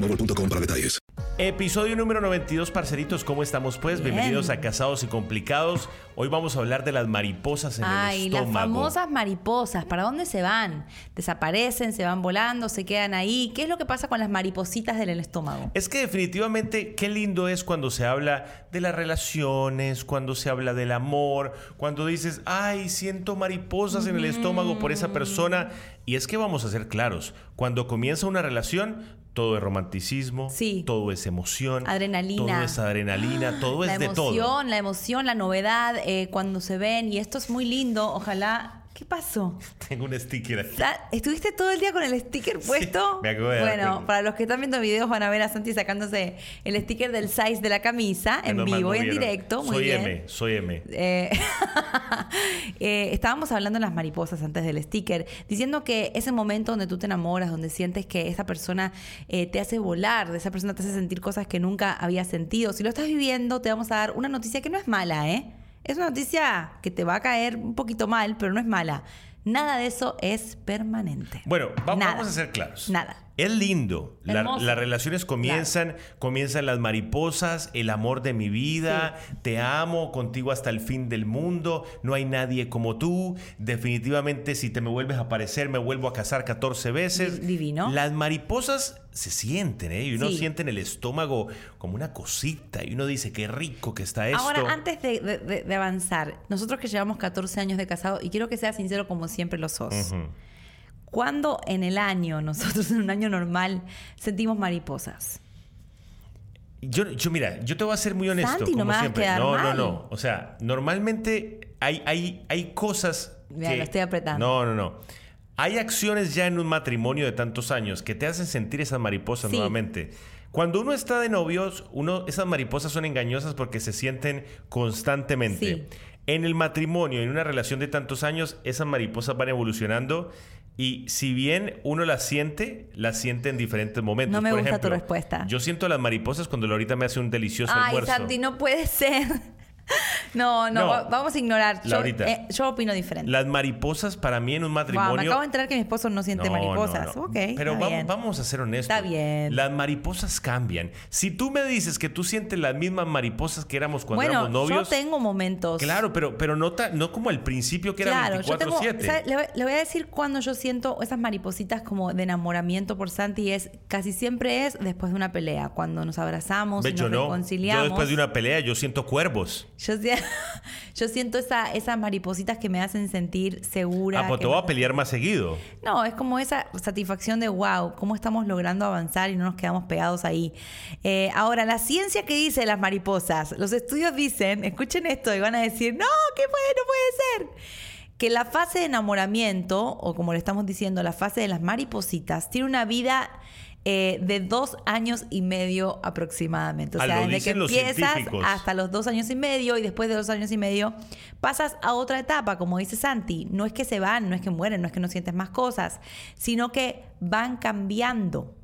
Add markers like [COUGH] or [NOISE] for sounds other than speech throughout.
boostmobile.com para detalles. Episodio número 92, parceritos, ¿cómo estamos pues? Bien. Bienvenidos a Casados y Complicados. Hoy vamos a hablar de las mariposas en Ay, el las estómago. famosas mariposas, ¿para dónde se van? Desaparecen, se van volando, se quedan ahí. ¿Qué es lo que pasa con las maripositas del estómago? Es que definitivamente qué lindo es cuando se habla de las relaciones, cuando se habla del amor, cuando dices, ay, siento mariposas en el estómago por esa persona. Y es que vamos a ser claros, cuando comienza una relación, todo es romanticismo, Sí. todo es emoción, Adrenalina. todo es adrenalina, todo la es de emoción, todo. la emoción, la novedad, eh, cuando se ven. Y esto es muy lindo. Ojalá. ¿Qué pasó? [LAUGHS] Tengo un sticker aquí. ¿Estuviste todo el día con el sticker puesto? me dar Bueno, para los que están viendo videos van a ver a Santi sacándose el sticker del size de la camisa en vivo no y en vieron. directo. Muy soy bien. M, soy M. Eh, [LAUGHS] eh, estábamos hablando de las mariposas antes del sticker, diciendo que ese momento donde tú te enamoras, donde sientes que esa persona eh, te hace volar, de esa persona te hace sentir cosas que nunca habías sentido. Si lo estás viviendo, te vamos a dar una noticia que no es mala, ¿eh? Es una noticia que te va a caer un poquito mal, pero no es mala. Nada de eso es permanente. Bueno, va- vamos a ser claros. Nada. Es lindo. La- las relaciones comienzan, comienzan las mariposas, el amor de mi vida, te amo, contigo hasta el fin del mundo, no hay nadie como tú, definitivamente si te me vuelves a aparecer me vuelvo a casar 14 veces. Di- divino. Las mariposas se sienten, ¿eh? Y uno Sí. siente en el estómago como una cosita y uno dice, qué rico que está esto. Ahora, antes de, de- de- de avanzar, nosotros que llevamos 14 años de casado, y quiero que seas sincero como siempre lo sos. ¿Cuándo en el año, [LAUGHS] nosotros en un año normal, sentimos mariposas? Yo, yo, mira, yo te voy a ser muy honesto. Santi, no como vas a siempre. no, mal. no, no. O sea, normalmente hay, hay, hay cosas. Mira, que- lo estoy apretando. No, no, no. Hay acciones ya en un matrimonio de tantos años que te hacen sentir esas mariposas Sí. nuevamente. Cuando uno está de novios, uno, esas mariposas son engañosas porque se sienten constantemente. Sí. En el matrimonio, en una relación de tantos años, esas mariposas van evolucionando y si bien uno las siente, las siente en diferentes momentos. No me Por gusta tu ejemplo, respuesta. Yo siento las mariposas cuando Lorita me hace un delicioso Ay, almuerzo. Santi, no puede ser. [LAUGHS] No, no, No. va- vamos a ignorar. Yo, Laurita. eh, yo opino diferente. Las mariposas para mí en un Guau, matrimonio... acabo de enterar que mi esposo no siente No, mariposas. no, no. Ok, Pero está vamos, bien. vamos a ser honestos. Está bien. Las mariposas cambian. Si tú me dices que tú sientes las mismas mariposas que éramos cuando Bueno, éramos novios... yo tengo momentos. Claro, pero, pero no, ta- no como al principio que era Claro, yo tengo, 24-7. ¿sabe? le, voy- le voy a decir cuando yo siento esas maripositas como de enamoramiento por Santi es casi siempre es después de una pelea, cuando nos abrazamos Ve, y yo nos no. reconciliamos. Yo después de una pelea yo siento cuervos. [LAUGHS] Yo siento esa, esas maripositas que me hacen sentir segura. Ah, pues te voy a pelear más seguido. No, es como esa satisfacción de wow, cómo estamos logrando avanzar y no nos quedamos pegados ahí. Eh, ahora, la ciencia que dice las mariposas, los estudios dicen, escuchen esto y van a decir, no, ¿qué puede? No puede ser. Que la fase de enamoramiento, o como le estamos diciendo, la fase de las maripositas, tiene una vida eh, de dos años y medio aproximadamente. O Ah, sea, desde que empiezas científicos. hasta los dos años y medio y después de dos años y medio pasas a otra etapa, como dice Santi. No es que se van, no es que mueren, no es que no sientes más cosas, sino que van cambiando.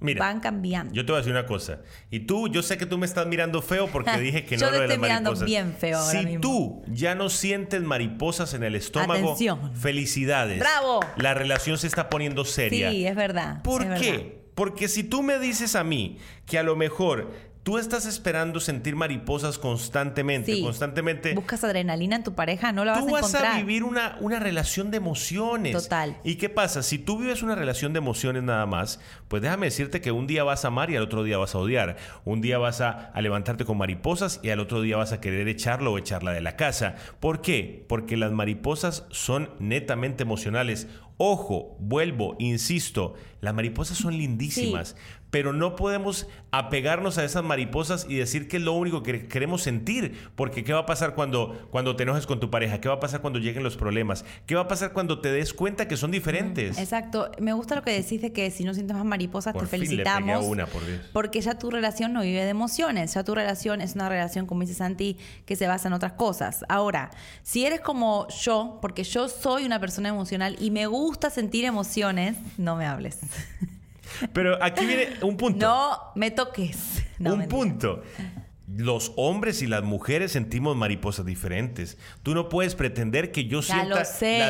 Mira, van cambiando. yo te voy a decir una cosa. Y tú, yo sé que tú me estás mirando feo porque [LAUGHS] dije que Yo no te lo de las estoy mirando mariposas. bien feo ahora Si mismo. tú ya no sientes mariposas en el estómago, Atención. felicidades. ¡Bravo! La relación se está poniendo seria. Sí, es verdad. ¿Por es qué? verdad. Porque si tú me dices a mí que a lo mejor tú estás esperando sentir mariposas constantemente, Sí. constantemente, Buscas adrenalina en tu pareja, no la vas tú a vas encontrar. a vivir una, una relación de emociones. Total. ¿Y qué pasa? Si tú vives una relación de emociones nada más, pues déjame decirte que un día vas a amar y al otro día vas a odiar. Un día vas a, a levantarte con mariposas y al otro día vas a querer echarlo o echarla de la casa. ¿Por qué? Porque las mariposas son netamente emocionales. Ojo, vuelvo, insisto, las mariposas son lindísimas, pero no podemos apegarnos a esas mariposas y decir que es lo único que queremos sentir, porque ¿qué va a pasar cuando, cuando te enojes con tu pareja? ¿Qué va a pasar cuando lleguen los problemas? ¿Qué va a pasar cuando te des cuenta que son diferentes? Exacto. Me gusta lo que decís de que si no sientes más mariposas, Por te fin le pegué felicitamos. a una, por Dios. Porque ya tu relación no vive de emociones. Ya tu relación es una relación, como dice Santi, que se basa en otras cosas. Ahora, si eres como yo, porque yo soy una persona emocional y me gusta sentir emociones, no me hables. Pero aquí viene un punto. No me toques. No, un mentira. punto. Los hombres y las mujeres sentimos mariposas diferentes. Tú no puedes pretender que yo Ya sienta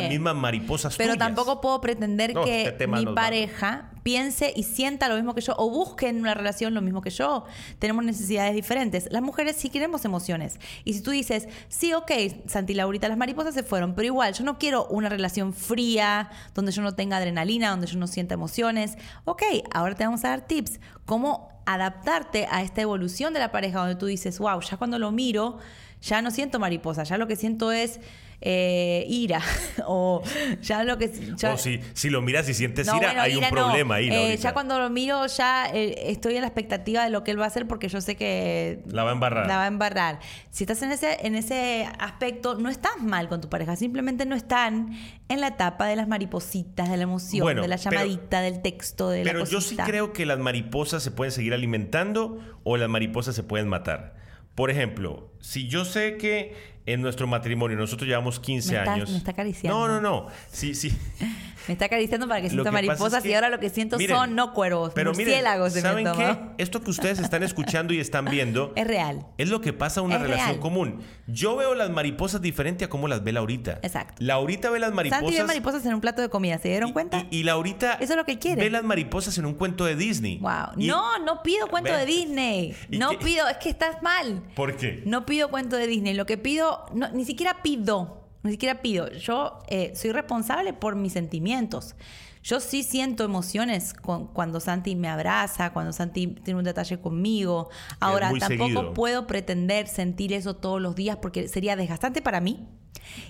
las mismas mariposas Pero tuyas. tampoco puedo pretender No, este que tema mi va. pareja piense y sienta lo mismo que yo o busque en una relación lo mismo que yo. Tenemos necesidades diferentes. Las mujeres sí queremos emociones. Y si tú dices, sí, ok, Santi Laurita, las mariposas se fueron, pero igual yo no quiero una relación fría, donde yo no tenga adrenalina, donde yo no sienta emociones. Ok, ahora te vamos a dar tips. ¿Cómo adaptarte a esta evolución de la pareja donde tú dices, wow, ya cuando lo miro, ya no siento mariposa, ya lo que siento es eh, ira. [LAUGHS] o ya lo que... ya- O si, si lo miras y sientes no, ira, bueno, hay ira un no. problema ahí. Eh, ya cuando lo miro, ya eh, estoy en la expectativa de lo que él va a hacer porque yo sé que La va a embarrar. la va a embarrar. Si estás en ese, en ese aspecto, no estás mal con tu pareja, simplemente no están en la etapa de las maripositas, de la emoción, Bueno, de la pero- llamadita, del texto, de Pero la yo sí creo que las mariposas se pueden seguir alimentando o las mariposas se pueden matar. Por ejemplo, si yo sé que en nuestro matrimonio nosotros llevamos 15 Me está- años. me está acariciando. No, no, no. Sí, sí. [LAUGHS] Me está acariciando para que sienta es mariposas que- y ahora lo que siento Miren, son no cuervos, Pero miren, murciélagos me ¿saben qué? Esto que ustedes están escuchando y están viendo [LAUGHS] Es real. es lo que pasa en una Es relación real. común. Yo veo las mariposas diferente a como las ve Laurita. Exacto. Laurita ve las mariposas. Santi ve mariposas en un plato de comida, ¿se dieron cuenta? Y, y Laurita Eso es lo que quiere. ve las mariposas en un cuento de Disney. Wow. Y- No, no pido cuento Ve. de Disney. [LAUGHS] ¿Y No qué? pido, es que estás mal. ¿Por qué? No pido cuento de Disney. Lo que pido, no, ni siquiera pido. Ni siquiera pido. Yo eh, soy responsable por mis sentimientos. Yo sí siento emociones con- cuando Santi me abraza, cuando Santi tiene un detalle conmigo. Ahora, tampoco seguido. puedo pretender sentir eso todos los días porque sería desgastante para mí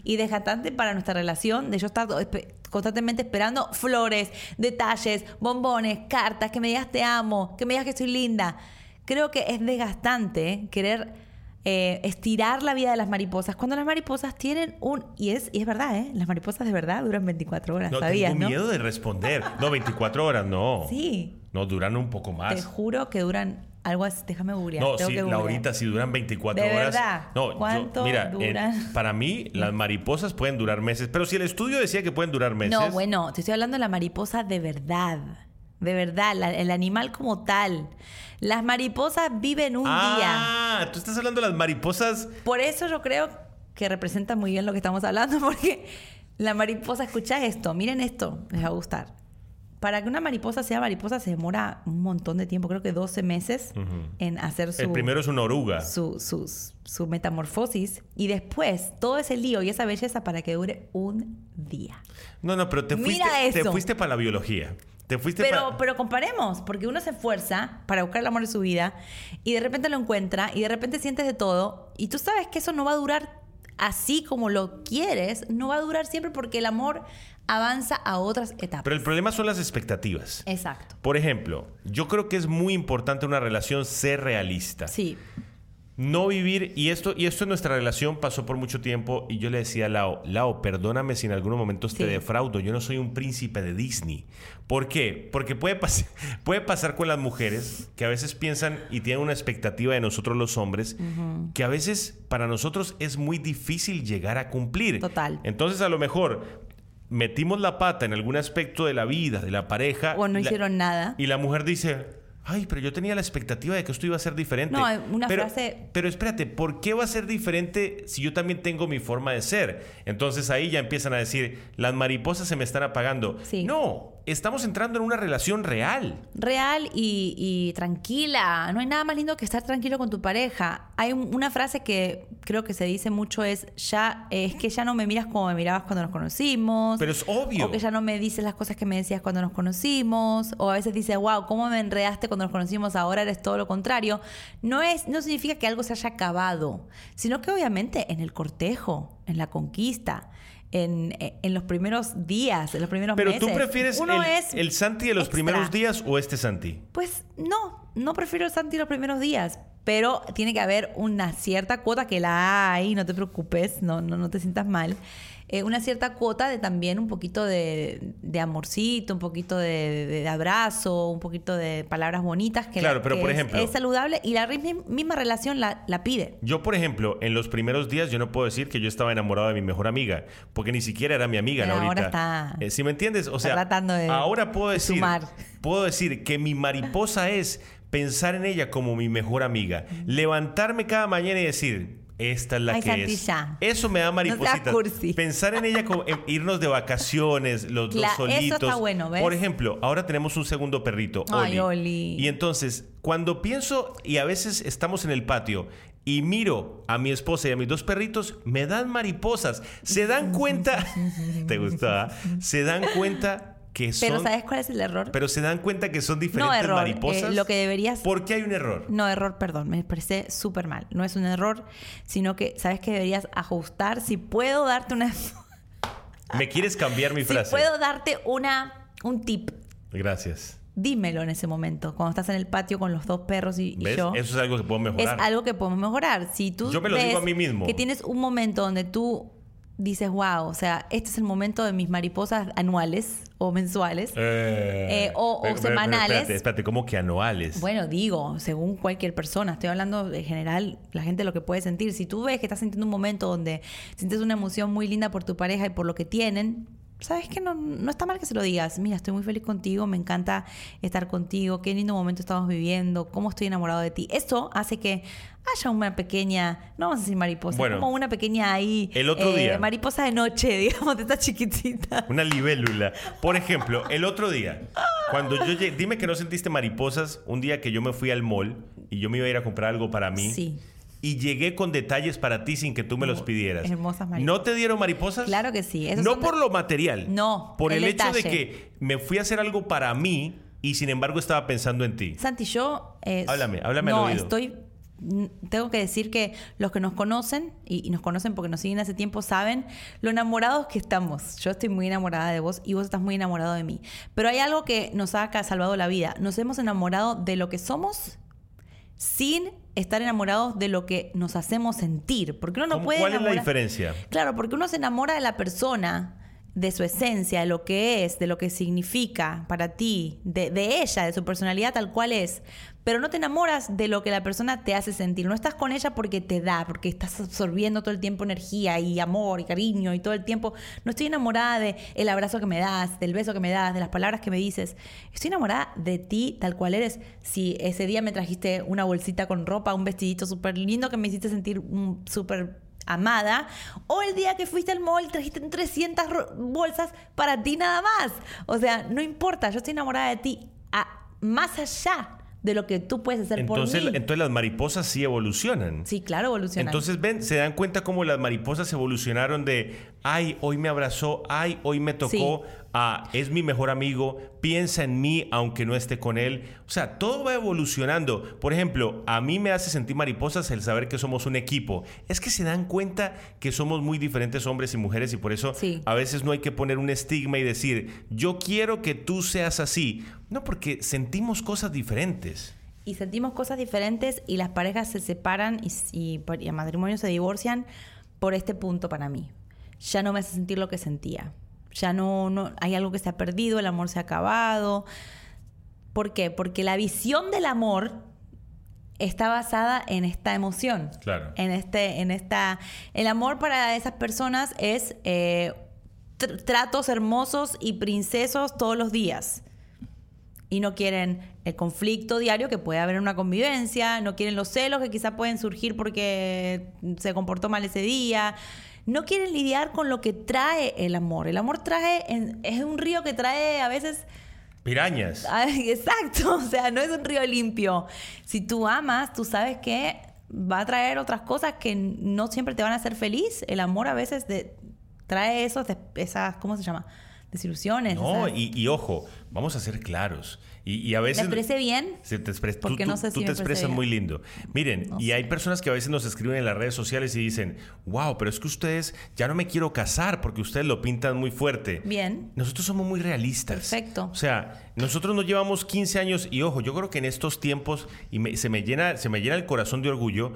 y desgastante para nuestra relación de yo estar constantemente esperando flores, detalles, bombones, cartas, que me digas te amo, que me digas que soy linda. Creo que es desgastante querer eh, estirar la vida de las mariposas cuando las mariposas tienen un... Y es, y es verdad, ¿eh? Las mariposas de verdad duran 24 horas, No, ¿sabías, tengo no? miedo de responder. No, 24 horas, no. Sí. No, duran un poco Te más. juro que duran algo así. Déjame googlear. No, sí. Laurita, si duran 24 ¿De horas. verdad? No, yo- ¿Cuánto mira, duran? para mí las mariposas pueden durar meses, pero si el estudio decía que pueden durar meses. No, bueno, te estoy hablando de la mariposa de verdad. De verdad, la- el animal como tal. Las mariposas viven un día. Ah, tú estás hablando de las mariposas. Por eso yo creo que representa muy bien lo que estamos hablando, [LAUGHS] porque la mariposa, escucha esto, miren esto, les va a gustar. Para que una mariposa sea mariposa se demora un montón de tiempo, creo que 12 meses en hacer su, El primero es una oruga. su, su- su metamorfosis y después todo ese lío y esa belleza para que dure un día. No, no, pero te Mira fuiste para la biología. Te fuiste Pero, pero comparemos, porque uno se esfuerza para buscar el amor de su vida y de repente lo encuentra y de repente sientes de todo y tú sabes que eso no va a durar así como lo quieres, no va a durar siempre porque el amor avanza a otras etapas. Pero el problema son las expectativas. Exacto. Por ejemplo, yo creo que es muy importante en una relación ser realista. Sí. No vivir, y esto, y esto en nuestra relación pasó por mucho tiempo, y yo le decía a Lao, Lao, perdóname si en algunos momentos te defraudo, yo no soy un príncipe de Disney. ¿Por qué? Porque puede, pas- [LAUGHS] puede pasar con las mujeres que a veces piensan y tienen una expectativa de nosotros los hombres, que a veces para nosotros es muy difícil llegar a cumplir. Total. Entonces a lo mejor metimos la pata en algún aspecto de la vida, de la pareja. O no la- hicieron nada. y la mujer dice, ay, pero yo tenía la expectativa de que esto iba a ser diferente. No, una pero, frase- Pero espérate, ¿por qué va a ser diferente si yo también tengo mi forma de ser? Entonces ahí ya empiezan a decir, las mariposas se me están apagando. Sí. No, estamos entrando en una relación real. real y, y tranquila. No hay nada más lindo que estar tranquilo con tu pareja. Hay un- una frase que creo que se dice mucho es ya es que ya no me miras como me mirabas cuando nos conocimos. Pero es obvio. O que ya no me dices las cosas que me decías cuando nos conocimos. O a veces dices, wow, ¿cómo me enredaste cuando nos conocimos? Ahora eres todo lo contrario. No, es, no significa que algo se haya acabado, sino que obviamente en el cortejo, en la conquista, en, en los primeros días, en los primeros Pero meses. tú prefieres uno el, es el Santi de los extra. primeros días o este Santi? Pues no, no prefiero el Santi los primeros días. Pero tiene que haber una cierta cuota que la hay, no te preocupes, no, no, no te sientas mal. Eh, una cierta cuota de también un poquito de, de amorcito, un poquito de, de- de abrazo, un poquito de palabras bonitas que, Claro, la- pero que por es- ejemplo- es saludable y la misma relación la, la pide. Yo, por ejemplo, en los primeros días yo no puedo decir que yo estaba enamorado de mi mejor amiga, porque ni siquiera era mi amiga, Pero ¿no? ahora está- Eh, ¿Sí me entiendes? O sea, tratando de- ahora puedo de decir, sumar. puedo decir que mi mariposa es pensar en ella como mi mejor amiga, levantarme cada mañana y decir, esta es la Ay, que es. Eso me da maripositas. Pensar en ella como en irnos de vacaciones, los dos eso solitos. está bueno, ¿ves? Por ejemplo, ahora tenemos un segundo perrito, Ay, Oli. Oli. Y entonces, cuando pienso y a veces estamos en el patio y miro a mi esposa y a mis dos perritos, me dan mariposas. Se dan [LAUGHS] cuenta, [LAUGHS] ¿te gustaba? Se dan cuenta que son Pero ¿sabes cuál es el error? pero se dan cuenta que son diferentes no error. mariposas. eh, lo que deberías ¿Por qué hay un error? No, error, perdón, me parece súper mal. No es un error, sino que sabes que deberías ajustar. Si puedo darte una. ¿Me quieres cambiar mi [LAUGHS] si frase? puedo darte una, un tip, Gracias. dímelo en ese momento, cuando estás en el patio con los dos perros y, y ¿Ves? yo. Eso es algo que puedo es mejorar. algo que podemos mejorar. Si tú Yo me lo digo ves a mí mismo. Que tienes un momento donde tú dices, wow, o sea, este es el momento de mis mariposas anuales o mensuales. Eh, Eh, o- o pero- pero- pero semanales. Espérate, espérate, ¿cómo que anuales? Bueno, digo, según cualquier persona, estoy hablando en general, la gente lo que puede sentir. Si tú ves que estás sintiendo un momento donde sientes una emoción muy linda por tu pareja y por lo que tienen, sabes que no, no está mal que se lo digas. Mira, estoy muy feliz contigo, me encanta estar contigo, qué lindo momento estamos viviendo, cómo estoy enamorado de ti. Eso hace que haya una pequeña, no vamos a decir mariposa, Bueno, como una pequeña ahí. el otro eh, día. Mariposa de noche, [LAUGHS] digamos, de esta chiquitita. Una libélula. Por ejemplo, el otro día, cuando yo llegué, dime que no sentiste mariposas un día que yo me fui al mall y yo me iba a ir a comprar algo para mí. Sí. Y llegué con detalles para ti sin que tú me los pidieras. hermosas mariposas. ¿No te dieron mariposas? Claro que sí. Esos No por lo material. No, Por el, el hecho de que me fui a hacer algo para mí y sin embargo estaba pensando en ti. Santi, yo... eh, Háblame, háblame al No, oído. estoy... mm, Tengo que decir que los que nos conocen, y, y nos conocen porque nos siguen hace tiempo, saben lo enamorados que estamos. Yo estoy muy enamorada de vos y vos estás muy enamorado de mí. Pero hay algo que nos ha salvado la vida. Nos hemos enamorado de lo que somos sin estar enamorados de lo que nos hacemos sentir. Porque uno no ¿Cómo- puede ¿Cuál es la diferencia? Claro, porque uno se enamora de la persona, de su esencia, de lo que es, de lo que significa para ti, de, de ella, de su personalidad tal cual es. Pero no te enamoras de lo que la persona te hace sentir. No estás con ella porque te da, porque estás absorbiendo todo el tiempo energía y amor y cariño y todo el tiempo. No estoy enamorada de el abrazo que me das, del beso que me das, de las palabras que me dices. Estoy enamorada de ti tal cual eres. Si ese día me trajiste una bolsita con ropa, un vestidito súper lindo que me hiciste sentir mm, súper amada, o el día que fuiste al mall trajiste 300 ro- bolsas para ti nada más. O sea, no importa, yo estoy enamorada de ti a- más allá de lo que tú puedes hacer Entonces, por mí. entonces las mariposas sí evolucionan. sí, claro, evoluciona. Entonces, ven, se dan cuenta cómo las mariposas evolucionaron de ay, hoy me abrazó, ay, hoy me tocó, ah, es mi mejor amigo, piensa en mí aunque no esté con él. O sea, todo va evolucionando. Por ejemplo, a mí me hace sentir mariposas el saber que somos un equipo. Es que se dan cuenta que somos muy diferentes hombres y mujeres y por eso Sí. a veces no hay que poner un estigma y decir, yo quiero que tú seas así. No, porque sentimos cosas diferentes. y sentimos cosas diferentes y las parejas se separan y, y, y el matrimonio se divorcian por este punto para mí. Ya no me hace sentir lo que sentía. Ya no, no hay algo que se ha perdido, el amor se ha acabado. ¿Por qué? Porque la visión del amor está basada en esta emoción. Claro. En este, en esta. El amor para esas personas es eh, tr- tratos hermosos y princesos todos los días y no quieren el conflicto diario que puede haber en una convivencia, no quieren los celos que quizá pueden surgir porque se comportó mal ese día, no quieren lidiar con lo que trae el amor. El amor trae, en- es un río que trae a veces... Pirañas. [LAUGHS] Ay, Exacto, o sea, no es un río limpio. Si tú amas, tú sabes que va a traer otras cosas que no siempre te van a hacer feliz. El amor a veces de- trae esos, des- esas, ¿cómo se llama? Desilusiones. No, y, y ojo, vamos a ser claros. Y, y a ¿Me veces... expresé bien? Se te expres- Porque tú, no tú- sé si tú me te expresas muy lindo. Miren, No y sé. hay personas que a veces nos escriben en las redes sociales y dicen, wow, pero es que ustedes ya no me quiero casar porque ustedes lo pintan muy fuerte. Bien. Nosotros somos muy realistas. Perfecto. O sea, nosotros nos llevamos 15 años y ojo, yo creo que en estos tiempos y me- se me llena se me llena el corazón de orgullo,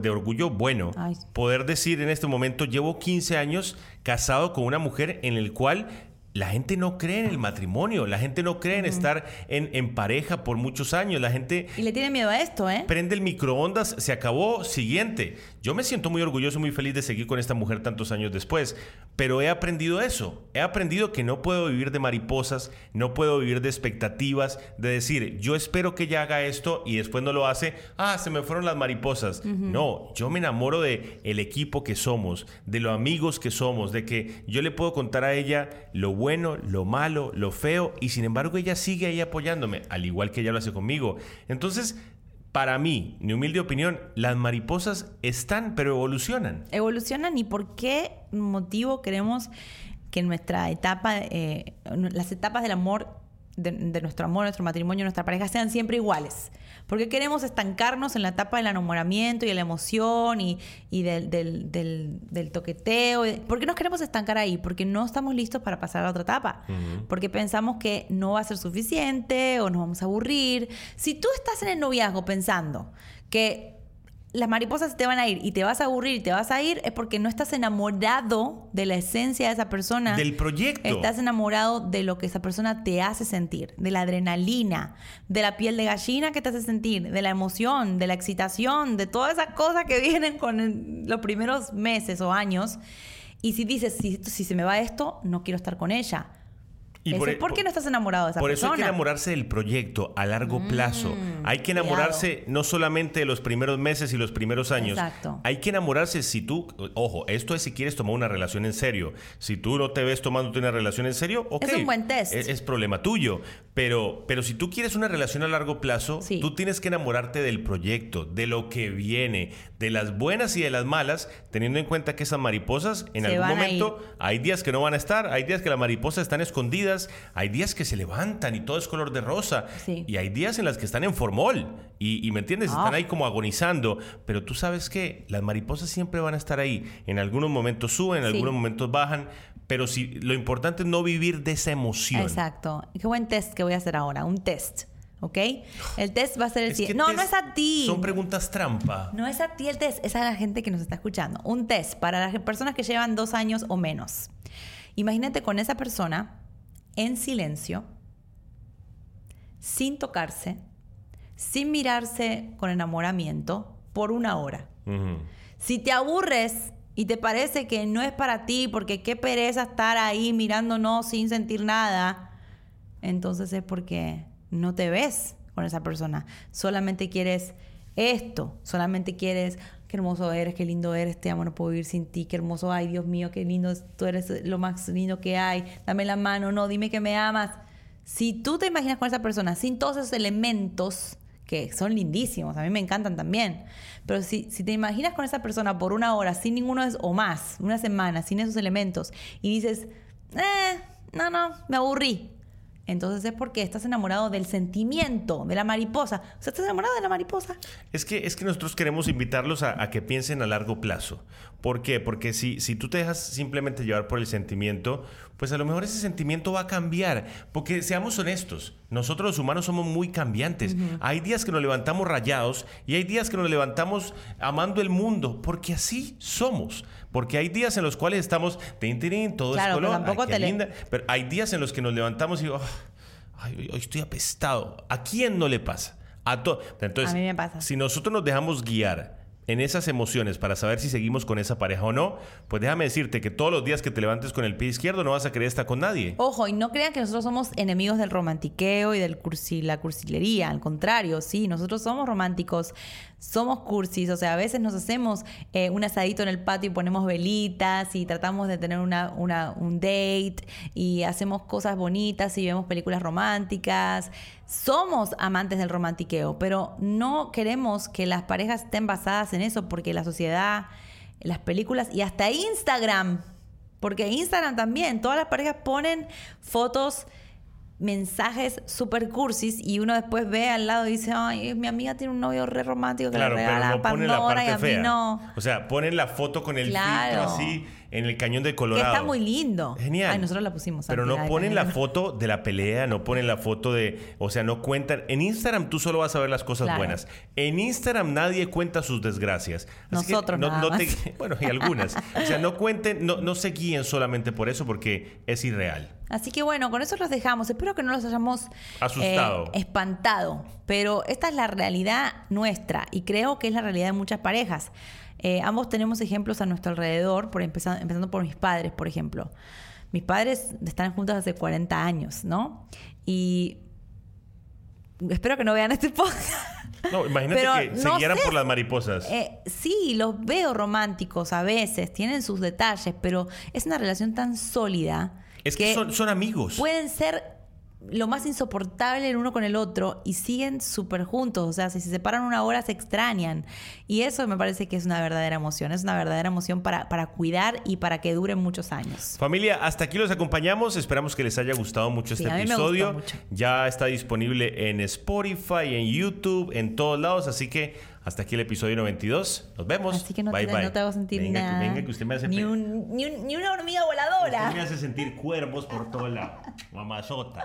de orgullo bueno, Ay. poder decir en este momento llevo 15 años casado con una mujer en el cual la gente no cree en el matrimonio, la gente no cree en estar en, en pareja por muchos años, la gente Y le tiene miedo a esto, ¿eh? prende el microondas, se acabó, siguiente. Yo me siento muy orgulloso, muy feliz de seguir con esta mujer tantos años después, pero he aprendido eso, he aprendido que no puedo vivir de mariposas, no puedo vivir de expectativas, de decir, yo espero que ella haga esto y después no lo hace, ah, se me fueron las mariposas. No, yo me enamoro de el equipo que somos, de los amigos que somos, de que yo le puedo contar a ella lo bueno, lo malo, lo feo, y sin embargo ella sigue ahí apoyándome, al igual que ella lo hace conmigo. Entonces, para mí, mi humilde opinión, las mariposas están, pero evolucionan. Evolucionan y por qué motivo queremos que nuestra etapa, eh, las etapas del amor, de, de nuestro amor, nuestro matrimonio, nuestra pareja sean siempre iguales. Porque queremos estancarnos en la etapa del enamoramiento y de la emoción y, y del, del, del- del toqueteo. ¿Por qué nos queremos estancar ahí? Porque no estamos listos para pasar a la otra etapa. Porque pensamos que no va a ser suficiente o nos vamos a aburrir. Si tú estás en el noviazgo pensando que las mariposas te van a ir y te vas a aburrir y te vas a ir, es porque no estás enamorado de la esencia de esa persona. Del proyecto. Estás enamorado de lo que esa persona te hace sentir, de la adrenalina, de la piel de gallina que te hace sentir, de la emoción, de la excitación, de todas esas cosas que [LAUGHS] vienen con el- los primeros meses o años. Y si dices, si, si se me va esto, no quiero estar con ella. Y Eso por- porque no estás enamorado de esa Por persona. eso hay que enamorarse del proyecto a largo plazo. Hay que enamorarse no solamente de los primeros meses y los primeros años. Exacto. Hay que enamorarse si tú, ojo, esto es si quieres tomar una relación en serio. Si tú no te ves tomándote una relación en serio, ok. Es un buen test. Es, es problema tuyo. Pero, pero si tú quieres una relación a largo plazo, Sí. tú tienes que enamorarte del proyecto, de lo que viene, de las buenas y de las malas, teniendo en cuenta que esas mariposas en Se algún momento hay días que no van a estar, hay días que las mariposas están escondidas, hay días que se levantan y todo es color de rosa. Sí. Y hay días en las que están en formol. Y, y me entiendes, Ah. están ahí como agonizando. Pero tú sabes que las mariposas siempre van a estar ahí. En algunos momentos suben, en Sí. algunos momentos bajan. Pero si, lo importante es no vivir de esa emoción. Exacto. Qué buen test que voy a hacer ahora. Un test. ¿Ok? El test va a ser el siguiente. No, no es a ti. Son preguntas trampa. No es a ti el test, es a la gente que nos está escuchando. Un test para las personas que llevan dos años o menos. Imagínate con esa persona en silencio, sin tocarse, sin mirarse con enamoramiento, por una hora. Si te aburres y te parece que no es para ti, porque qué pereza estar ahí mirándonos sin sentir nada, entonces es porque no te ves con esa persona. Solamente quieres esto, solamente quieres, qué hermoso eres, qué lindo eres, te amo, no puedo vivir sin ti, qué hermoso, ay Dios mío, qué lindo, tú eres lo más lindo que hay, dame la mano, no, dime que me amas. Si tú te imaginas con esa persona sin todos esos elementos que son lindísimos, a mí me encantan también. Pero si, si te imaginas con esa persona por una hora, sin ninguno o más, una semana, sin esos elementos, y dices, eh, no, no, me aburrí. Entonces es porque estás enamorado del sentimiento, de la mariposa. O sea, estás enamorado de la mariposa. Es que, es que nosotros queremos invitarlos a, a que piensen a largo plazo. ¿Por qué? Porque si, si tú te dejas simplemente llevar por el sentimiento, pues a lo mejor ese sentimiento va a cambiar. Porque seamos honestos, nosotros los humanos somos muy cambiantes. Hay días que nos levantamos rayados y hay días que nos levantamos amando el mundo, porque así somos. Porque hay días en los cuales estamos, tin, tin, todo Claro, es pero color, tampoco ay, le- linda. Pero hay días en los que nos levantamos y digo, "Ah, ay, hoy- hoy estoy apestado. ¿A quién no le pasa? A to- Entonces, A mí me pasa. si nosotros nos dejamos guiar en esas emociones para saber si seguimos con esa pareja o no, pues déjame decirte que todos los días que te levantes con el pie izquierdo no vas a querer estar con nadie. Ojo, y no crean que nosotros somos enemigos del romantiqueo y del cursi, la cursilería. Al contrario, sí, nosotros somos románticos, somos cursis. O sea, a veces nos hacemos eh, un asadito en el patio y ponemos velitas y tratamos de tener una, un date y hacemos cosas bonitas y vemos películas románticas. Somos amantes del romantiqueo, pero no queremos que las parejas estén basadas en eso porque la sociedad, las películas y hasta Instagram porque Instagram también, todas las parejas ponen fotos, mensajes super cursis y uno después ve al lado y dice, ay, mi amiga tiene un novio re romántico que Claro, le pero regala no ponen la Pandora y parte a mí fea. no. O sea, ponen la foto con el Claro. filtro así en el cañón de Que Colorado. está muy lindo. Genial. Ay, nosotros la pusimos. Pero no ponen la foto de la pelea, no ponen la foto de, o sea, no cuentan. En Instagram tú solo vas a ver las cosas Claro. buenas. En Instagram nadie cuenta sus desgracias. Así que Nosotros no, nada no más. te- [LAUGHS] bueno, y algunas. O sea, no cuenten, no, no se guíen solamente por eso porque es irreal. Así que bueno, con eso los dejamos. Espero que no los hayamos Asustado. eh, espantado. Pero esta es la realidad nuestra y creo que es la realidad de muchas parejas. Eh, ambos tenemos ejemplos a nuestro alrededor, por empezando por mis padres, por ejemplo. Mis padres están juntos hace 40 años, ¿no? Y espero que no vean este [LAUGHS] podcast. No, imagínate Pero que se no guiaran sé. por las mariposas. Eh, sí, los veo románticos a veces, tienen sus detalles, pero es una relación tan sólida es que, son, son amigos. pueden ser lo más insoportable el uno con el otro y siguen súper juntos. O sea, si se separan una hora se extrañan. Y eso me parece que es una verdadera emoción. Es una verdadera emoción para, para cuidar y para que duren muchos años. Familia, hasta aquí los acompañamos. Esperamos que les haya gustado mucho Sí, este episodio. mucho. Ya está disponible en Spotify, en YouTube, en todos lados. Así que hasta aquí el episodio 92. Nos vemos. Así que no, bye, te, bye. no te hago sentir venga, nada. Que, venga, que usted me hace ni, un- ni un- ni una hormiga usted voladora. me hace sentir cuervos por todo lado. Mamazota.